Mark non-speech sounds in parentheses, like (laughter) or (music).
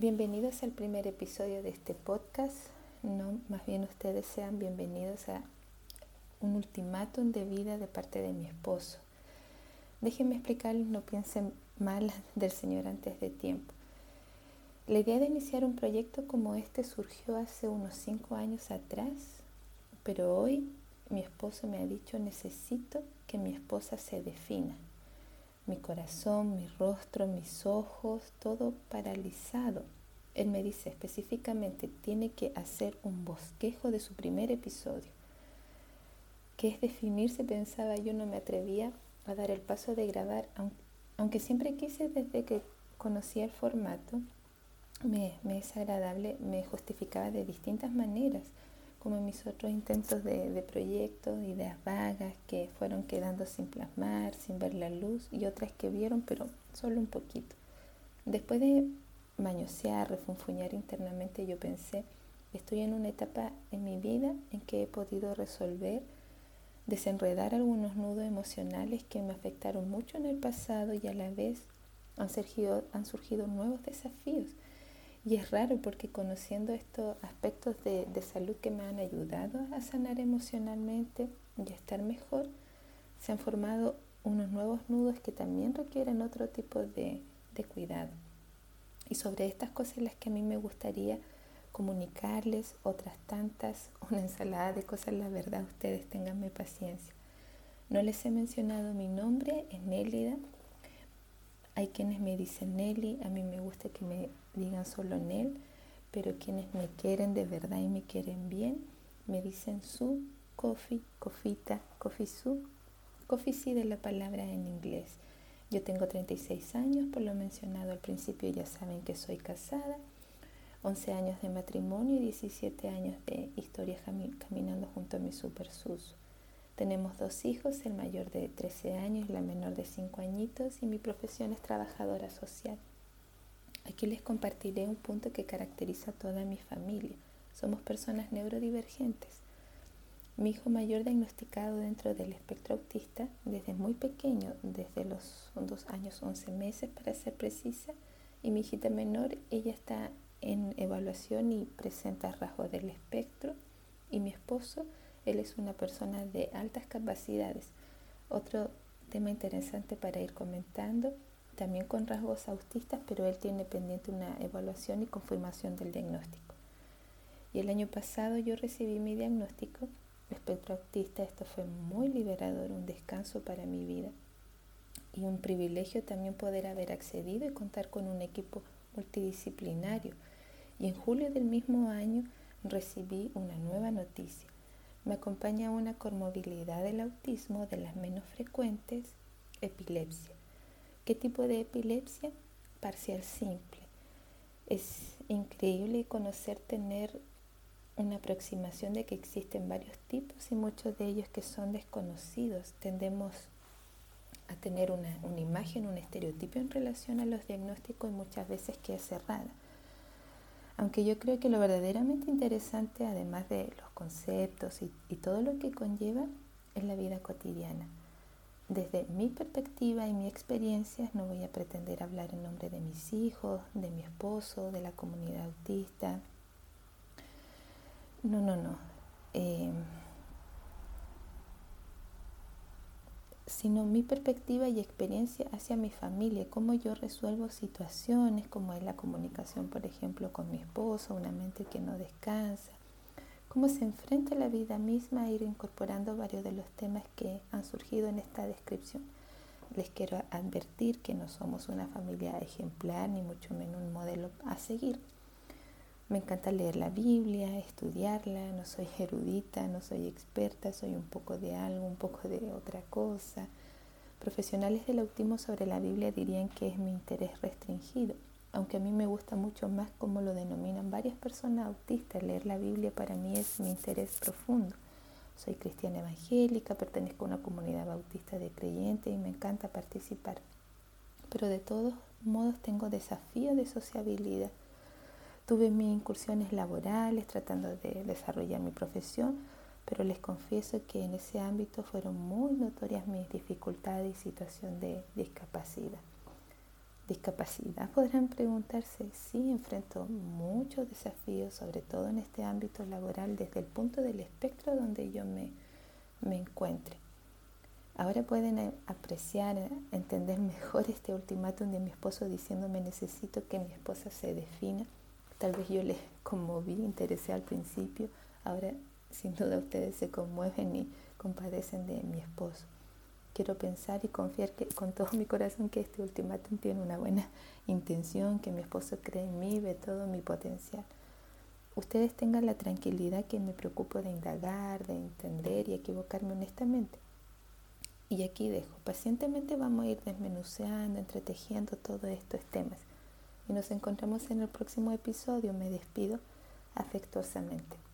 Bienvenidos al primer episodio de este podcast. No, más bien ustedes sean bienvenidos a un ultimátum de vida de parte de mi esposo. Déjenme explicarles, no piensen mal del Señor antes de tiempo. La idea de iniciar un proyecto como este surgió hace unos cinco años atrás, pero hoy mi esposo me ha dicho necesito que mi esposa se defina mi corazón, mi rostro, mis ojos, todo paralizado. Él me dice específicamente, tiene que hacer un bosquejo de su primer episodio. ¿Qué es definirse? Pensaba yo, no me atrevía a dar el paso de grabar, aunque siempre quise desde que conocí el formato, me, me es agradable, me justificaba de distintas maneras como en mis otros intentos de, de proyectos, ideas vagas que fueron quedando sin plasmar, sin ver la luz y otras que vieron, pero solo un poquito. Después de mañosear, refunfuñar internamente, yo pensé, estoy en una etapa en mi vida en que he podido resolver, desenredar algunos nudos emocionales que me afectaron mucho en el pasado y a la vez han surgido, han surgido nuevos desafíos y es raro porque conociendo estos aspectos de, salud que me han ayudado a sanar emocionalmente y a estar mejor, se han formado unos nuevos nudos que también requieren otro tipo de, de cuidado. Y sobre estas cosas las que a mí me gustaría comunicarles, otras tantas, (laughs) una ensalada de cosas, la verdad, ustedes tenganme paciencia. No les he mencionado mi nombre, es Nélida. Hay quienes me dicen Nelly, a mí me gusta que me digan solo en él, pero quienes me quieren de verdad y me quieren bien, me dicen su, coffee, cofita, coffee su, coffee sí de la palabra en inglés. Yo tengo 36 años, por lo mencionado al principio ya saben que soy casada, 11 años de matrimonio y 17 años de historia caminando junto a mi super sus. Tenemos dos hijos, el mayor de 13 años y la menor de 5 añitos y mi profesión es trabajadora social. Aquí les compartiré un punto que caracteriza a toda mi familia. Somos personas neurodivergentes. Mi hijo mayor diagnosticado dentro del espectro autista desde muy pequeño, desde los dos años 11 meses para ser precisa, y mi hijita menor, ella está en evaluación y presenta rasgos del espectro, y mi esposo, él es una persona de altas capacidades. Otro tema interesante para ir comentando también con rasgos autistas, pero él tiene pendiente una evaluación y confirmación del diagnóstico. Y el año pasado yo recibí mi diagnóstico espectro autista. Esto fue muy liberador, un descanso para mi vida y un privilegio también poder haber accedido y contar con un equipo multidisciplinario. Y en julio del mismo año recibí una nueva noticia. Me acompaña una comorbilidad del autismo de las menos frecuentes, epilepsia. ¿Qué tipo de epilepsia? Parcial simple. Es increíble conocer, tener una aproximación de que existen varios tipos y muchos de ellos que son desconocidos. Tendemos a tener una, una imagen, un estereotipo en relación a los diagnósticos y muchas veces que es cerrada. Aunque yo creo que lo verdaderamente interesante, además de los conceptos y, y todo lo que conlleva, es la vida cotidiana. Desde mi perspectiva y mi experiencia, no voy a pretender hablar en nombre de mis hijos, de mi esposo, de la comunidad autista. No, no, no. Eh, sino mi perspectiva y experiencia hacia mi familia, cómo yo resuelvo situaciones, como es la comunicación, por ejemplo, con mi esposo, una mente que no descansa, cómo se enfrenta la vida misma a ir incorporando varios de los temas que han surgido en esta descripción. Les quiero advertir que no somos una familia ejemplar, ni mucho menos un modelo a seguir. Me encanta leer la Biblia, estudiarla, no soy (laughs) erudita, no soy experta, soy un poco de algo, un poco de otra cosa. Profesionales del autismo sobre la Biblia dirían que es mi interés restringido aunque a mí me gusta mucho más como lo denominan varias personas autistas, leer la Biblia para mí es mi interés profundo. Soy cristiana evangélica, pertenezco a una comunidad bautista de creyentes y me encanta participar. Pero de todos modos tengo desafíos de sociabilidad. Tuve mis incursiones laborales tratando de desarrollar mi profesión, pero les confieso que en ese ámbito fueron muy notorias mis dificultades y situación de discapacidad. discapacidad, podrán preguntarse, sí, enfrento muchos desafíos, sobre todo en este ámbito laboral, desde el punto del espectro donde yo me, me encuentre. Ahora pueden apreciar, entender (laughs) mejor este ultimátum de mi esposo diciéndome necesito que mi esposa se defina. Tal vez yo les conmoví, interesé al principio, ahora sin duda ustedes se conmueven y compadecen de mi esposo quiero pensar y confiar que, con todo mi corazón que este ultimátum tiene una buena intención, que mi esposo cree en mí, ve todo mi potencial. Ustedes tengan la tranquilidad que me preocupo de indagar, de entender y equivocarme honestamente. Y aquí dejo, pacientemente vamos a ir desmenuceando, entretejiendo todos estos temas. Y nos encontramos en el próximo episodio. Me despido afectuosamente.